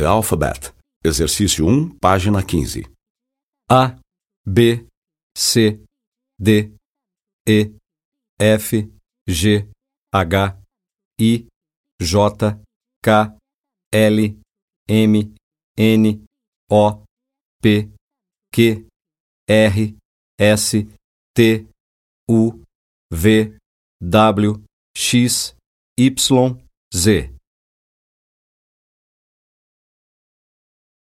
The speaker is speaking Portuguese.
the alphabet. Exercício 1, página 15. A, B, C, D, E, F, G, H, I, J, K, L, M, N, O, P, Q, R, S, T, U, V, W, X, Y, Z.